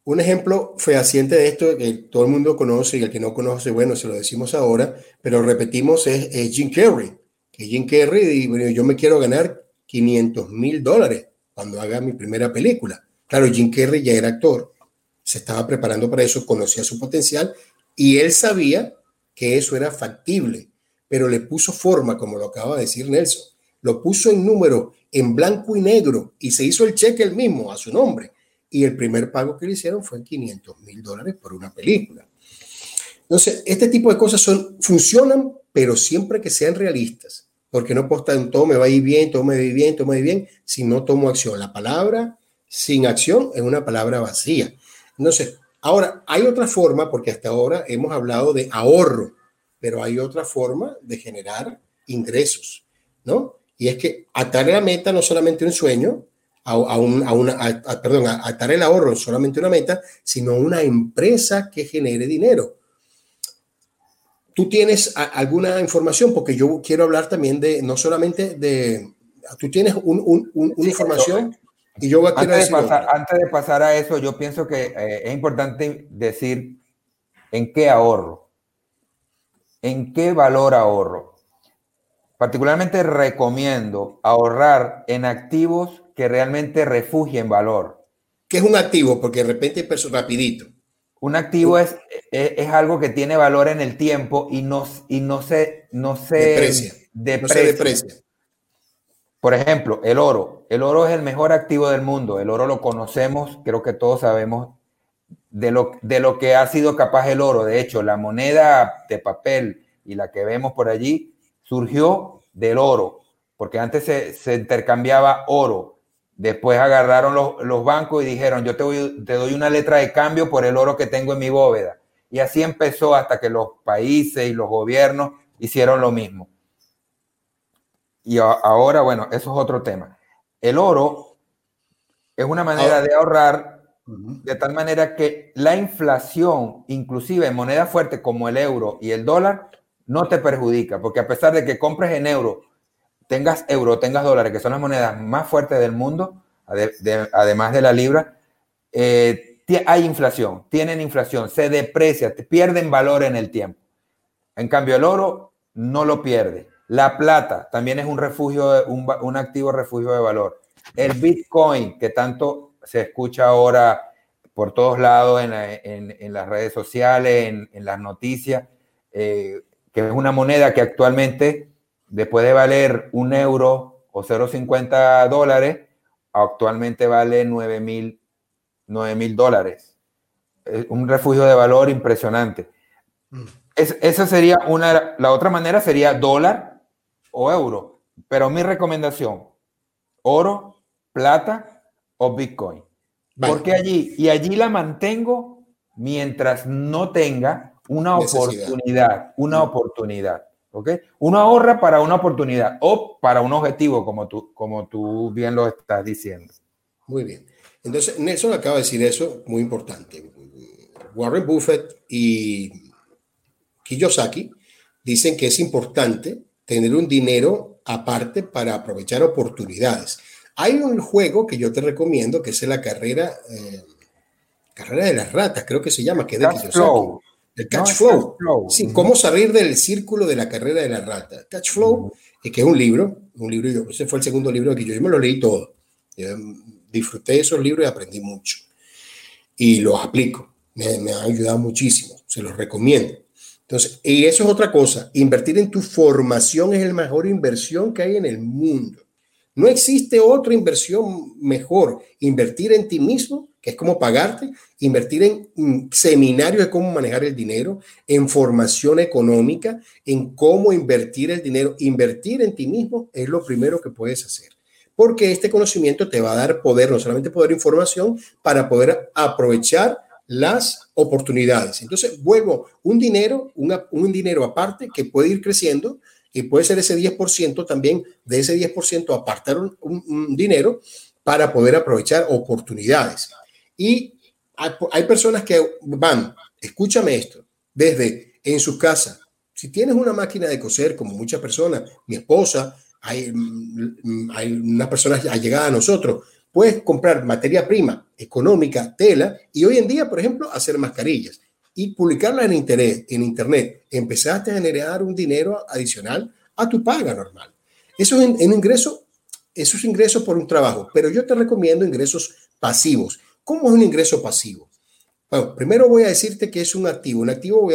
Un ejemplo fehaciente de esto que todo el mundo conoce y el que no conoce, bueno, se lo decimos ahora, pero repetimos, es, Jim Carrey. Que Jim Carrey, bueno, yo me quiero ganar 500 mil dólares cuando haga mi primera película. Claro, Jim Carrey ya era actor, se estaba preparando para eso, conocía su potencial y él sabía que eso era factible, pero le puso forma, como lo acaba de decir Nelson. Lo puso en número, en blanco y negro, y se hizo el cheque el mismo a su nombre y el primer pago que le hicieron fue 500 mil dólares por una película. Entonces, este tipo de cosas son, funcionan, pero siempre que sean realistas, porque no postan todo me va a ir bien, todo me va bien, todo me va a ir bien, si no tomo acción. La palabra sin acción es una palabra vacía. Entonces, ahora hay otra forma, porque hasta ahora hemos hablado de ahorro, pero hay otra forma de generar ingresos, ¿no? Y es que atar la meta no solamente un sueño, a, una, perdón, a atar el ahorro en solamente una meta, sino una empresa que genere dinero. Tú tienes alguna información, porque yo quiero hablar también de, no solamente de, tú tienes un, una información y yo voy a antes, de pasar, antes de pasar a eso, yo pienso que eh, es importante decir en qué ahorro, en qué valor ahorro. Particularmente recomiendo ahorrar en activos que realmente refugien valor. ¿Qué es un activo? Porque de repente es rapidito. Un activo es, es, algo que tiene valor en el tiempo y no, y no se, no se deprecia. No se deprecia. Por ejemplo, el oro. El oro es el mejor activo del mundo. El oro lo conocemos, creo que todos sabemos de lo, de lo que ha sido capaz el oro. De hecho, la moneda de papel y la que vemos por allí surgió del oro, porque antes se, se intercambiaba oro Después agarraron los, bancos y dijeron, yo te, te doy una letra de cambio por el oro que tengo en mi bóveda. Y así empezó hasta que los países y los gobiernos hicieron lo mismo. Y ahora, bueno, eso es otro tema. El oro es una manera de ahorrar de tal manera que la inflación, inclusive en moneda fuerte como el euro y el dólar, no te perjudica, porque a pesar de que compres en euro tengas euro, tengas dólares, que son las monedas más fuertes del mundo, además de la libra, eh, hay inflación, tienen inflación, se deprecia, pierden valor en el tiempo. En cambio, el oro no lo pierde. La plata también es un refugio, un, activo refugio de valor. El Bitcoin, que tanto se escucha ahora por todos lados en, las redes sociales, en, las noticias, eh, que es una moneda que actualmente después de valer un euro o 0,50 dólares, actualmente vale 9 mil dólares. Es un refugio de valor impresionante. Mm. esa sería una, la otra manera sería dólar o euro, pero mi recomendación, oro, plata o Bitcoin. Porque allí, y allí la mantengo mientras no tenga una oportunidad, una oportunidad. ¿ok? Uno ahorra para una oportunidad o para un objetivo, como tú, como tú bien lo estás diciendo. Muy bien. Entonces, Nelson acaba de decir eso, muy importante. Warren Buffett y Kiyosaki dicen que es importante tener un dinero aparte para aprovechar oportunidades. Hay un juego que yo te recomiendo que es la carrera, eh, carrera de las ratas, creo que se llama, que es de Kiyosaki. El catch flow. Sí, cómo salir del círculo de la carrera de la rata. Catch flow, que es un libro, un libro, ese fue el segundo libro que yo, yo me lo leí todo. disfruté de esos libros y aprendí mucho. Y los aplico. Me, me han ayudado muchísimo. Se los recomiendo. Entonces, y eso es otra cosa, invertir en tu formación es la mejor inversión que hay en el mundo. No existe otra inversión mejor. Invertir en ti mismo, que es como pagarte, invertir en mm, seminarios de cómo manejar el dinero, en formación económica, en cómo invertir el dinero. Invertir en ti mismo es lo primero que puedes hacer. Porque este conocimiento te va a dar poder, no solamente poder información, para poder aprovechar las oportunidades. Entonces, vuelvo un dinero, un dinero aparte que puede ir creciendo y puede ser ese 10% también, de ese 10% apartar un, dinero para poder aprovechar oportunidades. Y hay, personas que van, escúchame esto, desde en su casa, si tienes una máquina de coser, como muchas personas, mi esposa, hay, mm, hay una persona allegada a nosotros, puedes comprar materia prima económica, tela, y hoy en día, por ejemplo, hacer mascarillas y publicarla en internet, en internet, empezaste a generar un dinero adicional a tu paga normal. Eso es un ingreso, eso es ingreso por un trabajo, pero yo te recomiendo ingresos pasivos. ¿Cómo es un ingreso pasivo? Bueno, primero voy a decirte que es un activo. Un activo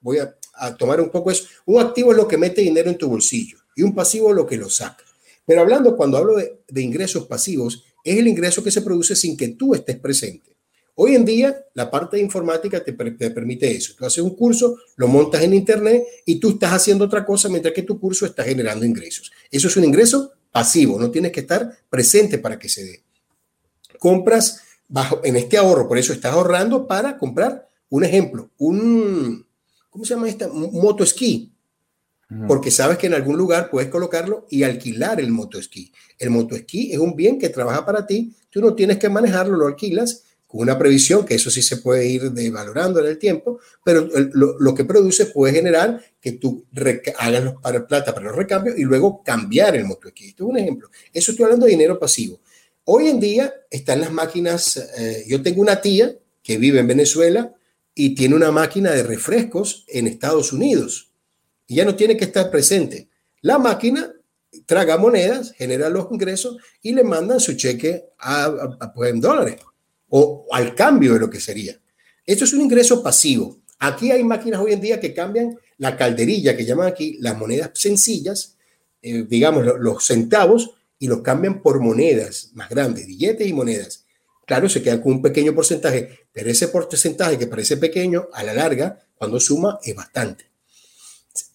voy a, tomar un poco es un activo es lo que mete dinero en tu bolsillo y un pasivo es lo que lo saca. Pero hablando cuando hablo de, ingresos pasivos, es el ingreso que se produce sin que tú estés presente. Hoy en día, la parte de informática te, permite eso. Tú haces un curso, lo montas en Internet y tú estás haciendo otra cosa mientras que tu curso está generando ingresos. Eso es un ingreso pasivo, no tienes que estar presente para que se dé. Compras bajo, en este ahorro, por eso estás ahorrando para comprar, un ejemplo, un, ¿cómo se llama esta? Un moto esquí. Porque sabes que en algún lugar puedes colocarlo y alquilar el moto esquí. El moto esquí es un bien que trabaja para ti, tú no tienes que manejarlo, lo alquilas con una previsión, que eso sí se puede ir devalorando en el tiempo, pero lo, que produce puede generar que tú hagas para plata para los recambios y luego cambiar el moto aquí. Esto es un ejemplo. Eso estoy hablando de dinero pasivo. Hoy en día están las máquinas, eh, yo tengo una tía que vive en Venezuela y tiene una máquina de refrescos en Estados Unidos y ya no tiene que estar presente. La máquina traga monedas, genera los ingresos y le mandan su cheque a, pues, en dólares o al cambio de lo que sería. Esto es un ingreso pasivo. Aquí hay máquinas hoy en día que cambian la calderilla, que llaman aquí las monedas sencillas, eh, digamos los centavos, y los cambian por monedas más grandes, billetes y monedas. Claro, se quedan con un pequeño porcentaje, pero ese porcentaje que parece pequeño, a la larga, cuando suma, es bastante.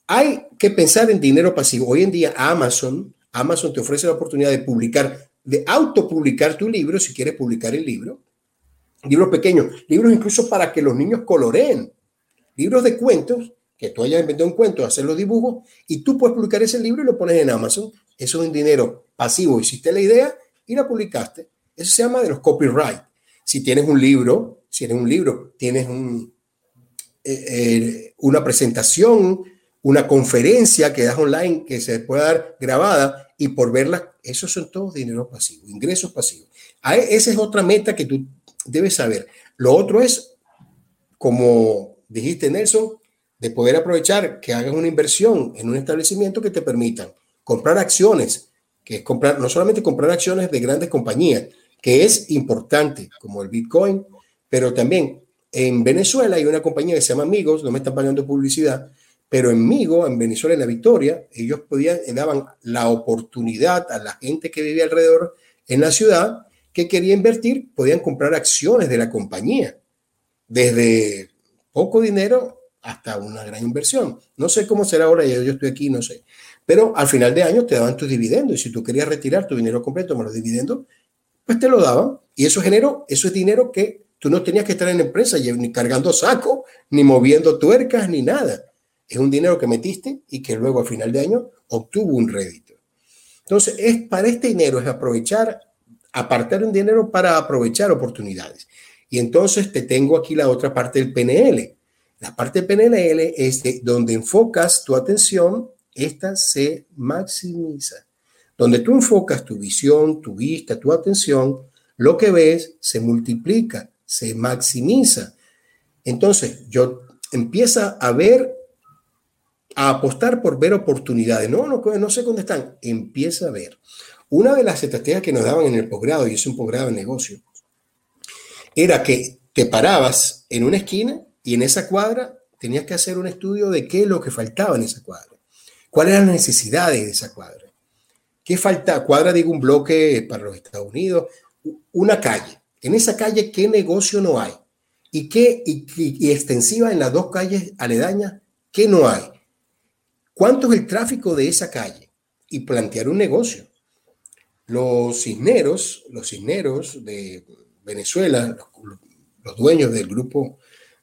Hay que pensar en dinero pasivo. Hoy en día Amazon, Amazon te ofrece la oportunidad de publicar, de autopublicar tu libro, si quieres publicar el libro, libros pequeños, libros incluso para que los niños coloreen, libros de cuentos, que tú hayas inventado un cuento, hacer los dibujos, y tú puedes publicar ese libro y lo pones en Amazon. Eso es un dinero pasivo. Hiciste la idea y la publicaste. Eso se llama de los copyright. Si tienes un libro, si eres un libro, tienes eh, eh, una presentación, una conferencia que das online que se puede dar grabada y por verla, esos son todos dinero pasivo, ingresos pasivos. Esa es otra meta que tú debes saber. Lo otro es, como dijiste Nelson, de poder aprovechar que hagas una inversión en un establecimiento que te permitan comprar acciones, que es comprar, no solamente comprar acciones de grandes compañías, que es importante, como el Bitcoin, pero también en Venezuela hay una compañía que se llama Amigos, no me están pagando publicidad, pero en Migo, en Venezuela, en la Victoria, ellos podían, daban la oportunidad a la gente que vivía alrededor en la ciudad que quería invertir podían comprar acciones de la compañía, desde poco dinero hasta una gran inversión. No sé cómo será ahora, yo, yo estoy aquí, no sé. Pero al final de año te daban tus dividendos y si tú querías retirar tu dinero completo con los dividendos, pues te lo daban. Y eso generó, eso es dinero que tú no tenías que estar en empresa ni cargando saco, ni moviendo tuercas, ni nada. Es un dinero que metiste y que luego al final de año obtuvo un rédito. Entonces, es para este dinero es aprovechar apartar un dinero para aprovechar oportunidades. Y entonces te tengo aquí la otra parte del PNL. La parte PNL es de donde enfocas tu atención, esta se maximiza. Donde tú enfocas tu visión, tu vista, tu atención, lo que ves se multiplica, se maximiza. Entonces, yo empieza a ver, a apostar por ver oportunidades. No, no, no sé dónde están. Empieza a ver. Una de las estrategias que nos daban en el posgrado, y es un posgrado en negocio, era que te parabas en una esquina y en esa cuadra tenías que hacer un estudio de qué es lo que faltaba en esa cuadra, cuáles eran las necesidades de esa cuadra. ¿Qué falta? Cuadra, digo, un bloque para los Estados Unidos, una calle. En esa calle, ¿qué negocio no hay? ¿Y qué y, extensiva en las dos calles aledañas, qué no hay? ¿Cuánto es el tráfico de esa calle? Y plantear un negocio. Los cisneros, los cisneros de Venezuela, los, dueños del grupo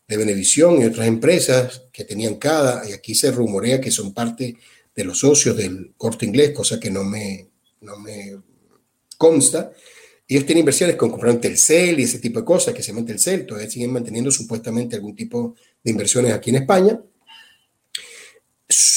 de Benevisión y otras empresas que tenían cada, y aquí se rumorea que son parte de los socios del corte inglés, cosa que no me, no me consta. Ellos tienen inversiones con compraron Telcel y ese tipo de cosas, que se llama Telcel, todavía siguen manteniendo supuestamente algún tipo de inversiones aquí en España.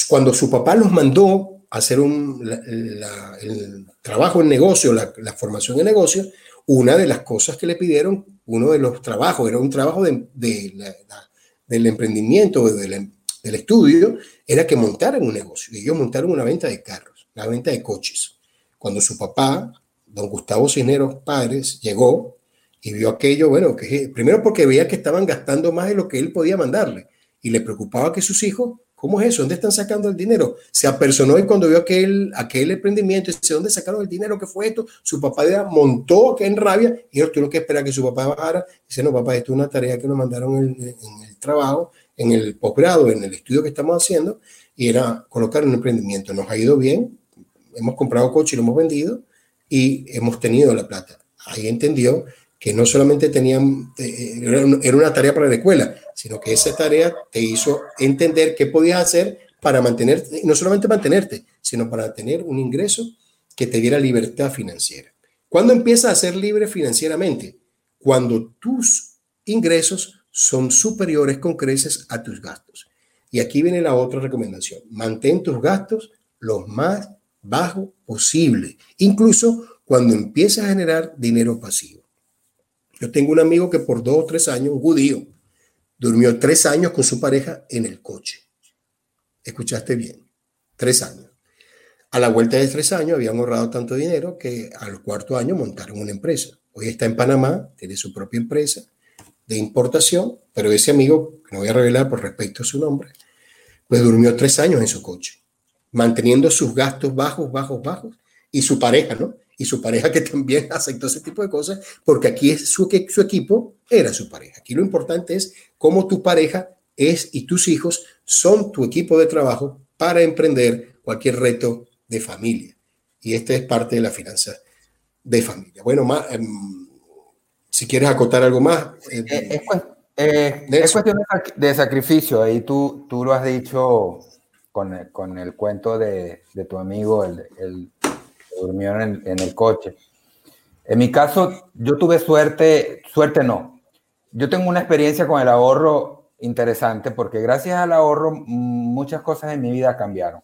Cuando su papá los mandó hacer un, el trabajo en negocio, la, formación en negocio, una de las cosas que le pidieron, uno de los trabajos, era un trabajo de, del emprendimiento, del, del estudio, era que montaran un negocio. Y ellos montaron una venta de carros, una venta de coches. Cuando su papá, don Gustavo Cisneros Padres, llegó y vio aquello, bueno, que primero porque veía que estaban gastando más de lo que él podía mandarle y le preocupaba que sus hijos ¿Cómo es eso? ¿Dónde están sacando el dinero? Se apersonó y cuando vio aquel, aquel emprendimiento, dice, ¿dónde sacaron el dinero? ¿Qué fue esto? Su papá montó que en rabia y él tuvo que esperar que su papá bajara. Dice, no, papá, esto es una tarea que nos mandaron en, el trabajo, en el posgrado, en el estudio que estamos haciendo, y era colocar un emprendimiento. Nos ha ido bien, hemos comprado coche y lo hemos vendido y hemos tenido la plata. Ahí entendió que no solamente tenían, era una tarea para la escuela, sino que esa tarea te hizo entender qué podías hacer para mantenerte, no solamente mantenerte, sino para tener un ingreso que te diera libertad financiera. ¿Cuándo empiezas a ser libre financieramente? Cuando tus ingresos son superiores con creces a tus gastos. Y aquí viene la otra recomendación. Mantén tus gastos los más bajos posible, incluso cuando empieces a generar dinero pasivo. Yo tengo un amigo que por dos o tres años, un judío, durmió tres años con su pareja en el coche. Escuchaste bien, tres años. A la vuelta de tres años habían ahorrado tanto dinero que al cuarto año montaron una empresa. Hoy está en Panamá, tiene su propia empresa de importación, pero ese amigo, que no voy a revelar por respecto a su nombre, pues durmió tres años en su coche, manteniendo sus gastos bajos, bajos, bajos, y su pareja, ¿no? Y su pareja que también (laughs) aceptó ese tipo de cosas, porque aquí es su, su equipo era su pareja. Aquí lo importante es cómo tu pareja es y tus hijos son tu equipo de trabajo para emprender cualquier reto de familia. Y esta es parte de la finanza de familia. Bueno, más, em, si quieres acotar algo más. Eh, eh, eh, es, cuestión de sacrificio, ahí tú, tú lo has dicho con el, con el cuento de, de tu amigo, el, el durmió en el, coche. En mi caso, yo tuve suerte, suerte no. Yo tengo una experiencia con el ahorro interesante porque gracias al ahorro muchas cosas en mi vida cambiaron.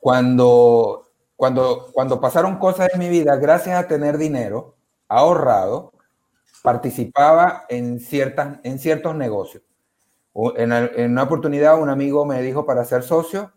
Cuando, cuando, cuando pasaron cosas en mi vida, gracias a tener dinero ahorrado, participaba en, ciertas, en ciertos negocios. En, en una oportunidad un amigo me dijo para ser socio,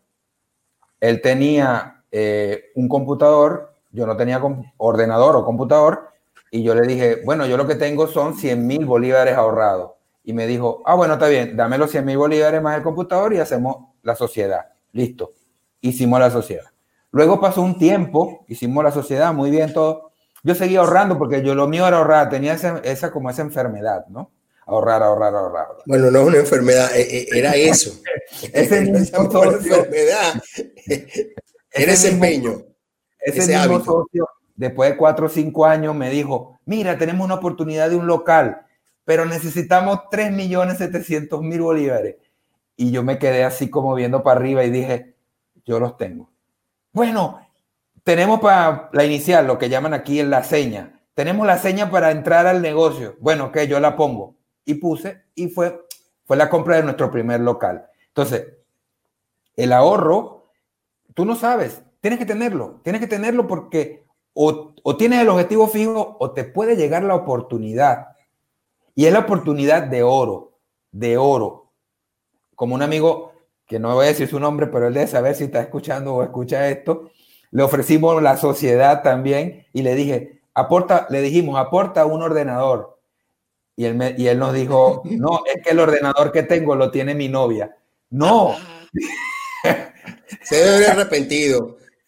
él tenía eh, un computador, yo no tenía ordenador o computador, y yo le dije, bueno, yo lo que tengo son 100 mil bolívares ahorrados. Y me dijo, ah, bueno, está bien, dame los 100 mil bolívares más el computador y hacemos la sociedad. Listo, hicimos la sociedad. Luego pasó un tiempo, hicimos la sociedad, muy bien todo. Yo seguía ahorrando porque yo lo mío era ahorrar, tenía esa, esa como esa enfermedad, ¿no? Ahorrar, ahorrar, ahorrar. Bueno, no es una enfermedad, e, e, era eso. (laughs) Es (laughs) una enfermedad. Ese empeño. Ese, mismo socio, después de cuatro o cinco años, me dijo, mira, tenemos una oportunidad de un local, pero necesitamos 3.700.000 bolívares. Y yo me quedé así como viendo para arriba y dije, yo los tengo. Bueno, tenemos para la inicial, lo que llaman aquí en la seña. Tenemos la seña para entrar al negocio. Bueno, que yo la pongo. Y puse, y fue, fue la compra de nuestro primer local. Entonces, el ahorro Tú no sabes, tienes que tenerlo, tienes que tenerlo porque o, tienes el objetivo fijo o te puede llegar la oportunidad. Y es la oportunidad de oro, de oro. Como un amigo, que no voy a decir su nombre, pero él debe saber si está escuchando o escucha esto, le ofrecimos la sociedad también y le dije, aporta, le dijimos, aporta un ordenador. Y él, y él nos dijo, (laughs) no, es que el ordenador que tengo lo tiene mi novia. No. (laughs) Se debe haber arrepentido. (laughs)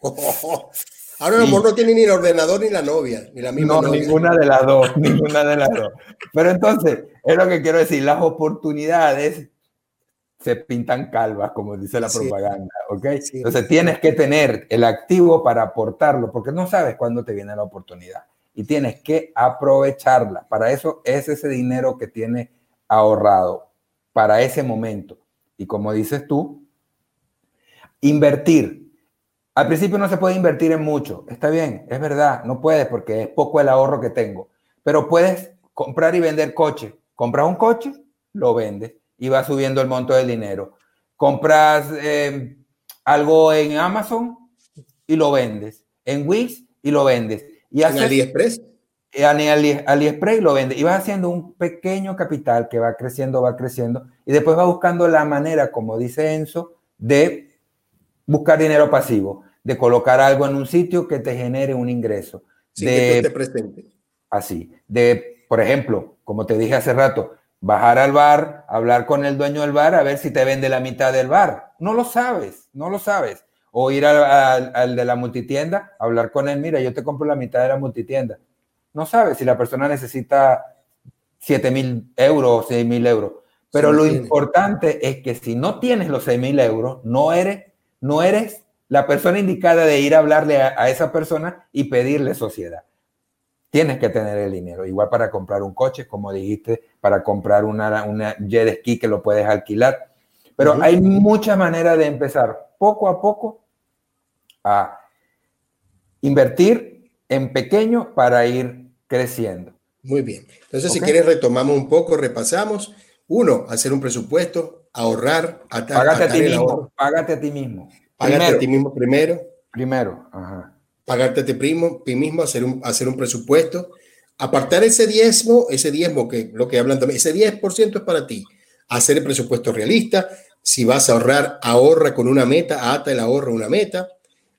Ahora el amor no tiene ni el ordenador ni la novia, ni la misma No, ninguna de las dos, (laughs) ninguna de las dos. Pero entonces, es lo que quiero decir, las oportunidades se pintan calvas, como dice la propaganda, ¿ok? Entonces tienes que tener el activo para aportarlo, porque no sabes cuándo te viene la oportunidad y tienes que aprovecharla. Para eso es ese dinero que tienes ahorrado, para ese momento. Y como dices tú, invertir al principio no se puede invertir en mucho, está bien, es verdad, no puedes porque es poco el ahorro que tengo, pero puedes comprar y vender coche. Compras un coche, lo vendes y va subiendo el monto del dinero. Compras eh, algo en Amazon y lo vendes, en Wix y lo vendes. Y ¿En AliExpress? En AliExpress y lo vendes. Y vas haciendo un pequeño capital que va creciendo, va creciendo. Y después va buscando la manera, como dice Enzo, de buscar dinero pasivo de colocar algo en un sitio que te genere un ingreso. De, que presente. Así, de, por ejemplo, como te dije hace rato, bajar al bar, hablar con el dueño del bar a ver si te vende la mitad del bar. No lo sabes, no lo sabes. O ir al, de la multitienda, hablar con él, mira, yo te compro la mitad de la multitienda. No sabes si la persona necesita 7 mil euros o 6 mil euros. Pero lo importante es que si no tienes los 6 mil euros, no eres, no eres la persona indicada de ir a hablarle a, esa persona y pedirle sociedad. Tienes que tener el dinero, igual para comprar un coche, como dijiste, para comprar una, una jet ski que lo puedes alquilar. Pero hay muchas maneras de empezar poco a poco a invertir en pequeño para ir creciendo. Muy bien. Entonces, si quieres, retomamos un poco, repasamos. Uno, hacer un presupuesto, ahorrar, atar, págate a ti mismo, Págate a ti mismo. Pagarte a ti mismo primero. Primero, ajá. Pagarte a ti, primo, ti mismo, hacer un, hacer un presupuesto. Apartar ese diezmo, ese diezmo que lo que hablan también, ese 10% es para ti. Hacer el presupuesto realista. Si vas a ahorrar, ahorra con una meta, ata el ahorro a una meta.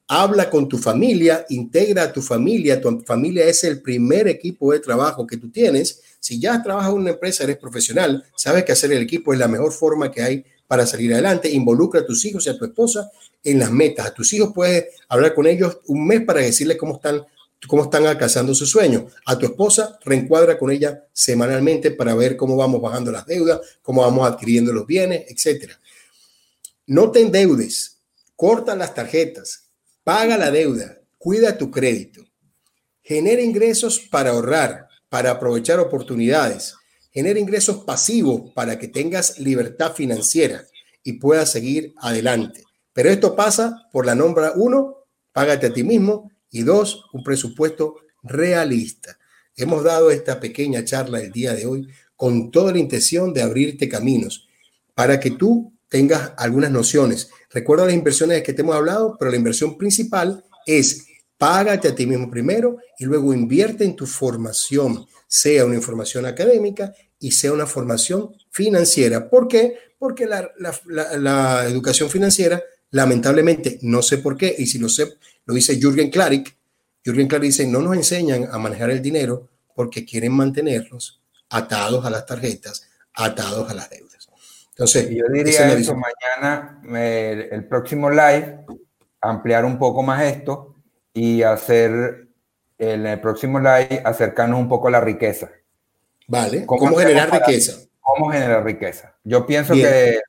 Habla con tu familia, integra a tu familia. Tu familia es el primer equipo de trabajo que tú tienes. Si ya trabajas en una empresa, eres profesional, sabes que hacer el equipo es la mejor forma que hay para salir adelante. Involucra a tus hijos y a tu esposa en las metas. A tus hijos puedes hablar con ellos un mes para decirles cómo están, cómo están alcanzando su sueño. A tu esposa reencuadra con ella semanalmente para ver cómo vamos bajando las deudas, cómo vamos adquiriendo los bienes, etc. No te endeudes, corta las tarjetas, paga la deuda, cuida tu crédito, genera ingresos para ahorrar, para aprovechar oportunidades genera ingresos pasivos para que tengas libertad financiera y puedas seguir adelante. Pero esto pasa por la nombra uno, págate a ti mismo y dos, un presupuesto realista. Hemos dado esta pequeña charla el día de hoy con toda la intención de abrirte caminos para que tú tengas algunas nociones. Recuerda las inversiones de que te hemos hablado, pero la inversión principal es págate a ti mismo primero y luego invierte en tu formación sea una información académica y sea una formación financiera. ¿Por qué? Porque la, educación financiera, lamentablemente, no sé por qué, y si lo sé, lo dice Jürgen Klarik, Jürgen Klarik dice, no nos enseñan a manejar el dinero porque quieren mantenerlos atados a las tarjetas, atados a las deudas. Entonces, yo diría eso mañana, el próximo live, ampliar un poco más esto y hacer en el próximo live acercarnos un poco a la riqueza. Vale, ¿cómo, generar riqueza? ¿Cómo generar riqueza? Yo pienso que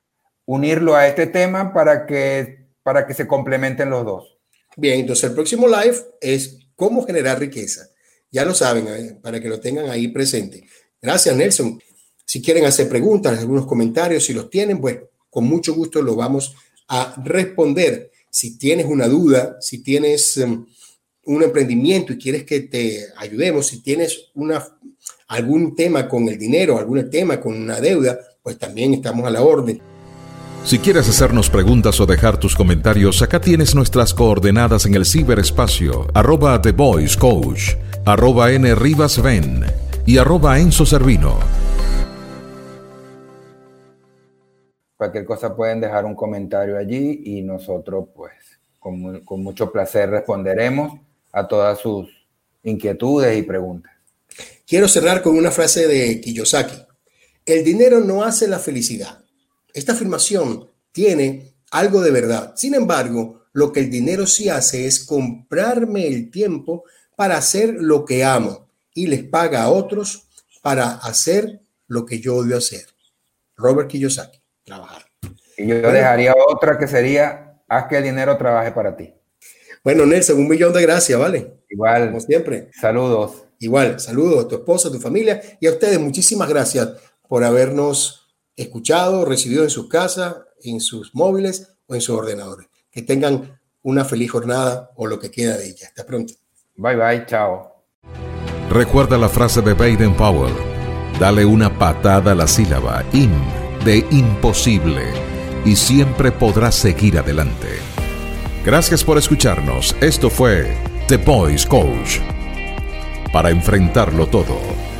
unirlo a este tema para que, para que se complementen los dos. Bien, entonces el próximo live es cómo generar riqueza. Ya lo saben, eh, para que lo tengan ahí presente. Gracias, Nelson. Si quieren hacer preguntas, algunos comentarios, si los tienen, pues con mucho gusto lo vamos a responder. Si tienes una duda, si tienes... Em, un emprendimiento y quieres que te ayudemos, si tienes algún tema con el dinero, algún tema con una deuda, pues también estamos a la orden. Si quieres hacernos preguntas o dejar tus comentarios, acá tienes nuestras coordenadas en el ciberespacio, arroba The Voice Coach, arroba N Rivas y arroba Enzo Servino. Cualquier cosa pueden dejar un comentario allí y nosotros pues con, mucho placer responderemos a todas sus inquietudes y preguntas. quiero cerrar con una frase de Kiyosaki. El dinero no hace la felicidad. Esta afirmación tiene algo de verdad. Sin embargo, lo que el dinero sí hace es comprarme el tiempo para hacer lo que amo y les paga a otros para hacer lo que yo odio hacer. Robert Kiyosaki, trabajar. Y yo dejaría otra que sería, haz que el dinero trabaje para ti. Bueno, Nelson, un millón de gracias, ¿vale? Igual. Como siempre. Saludos. Igual, saludos a tu esposa, a tu familia y a ustedes. Muchísimas gracias por habernos escuchado, recibido en sus casas, en sus móviles o en sus ordenadores. Que tengan una feliz jornada o lo que queda de ella. Hasta pronto. Bye bye, chao. Recuerda la frase de Baden Powell. Dale una patada a la sílaba in de imposible y siempre podrás seguir adelante. Gracias por escucharnos. Esto fue The Voice Coach. Para enfrentarlo todo.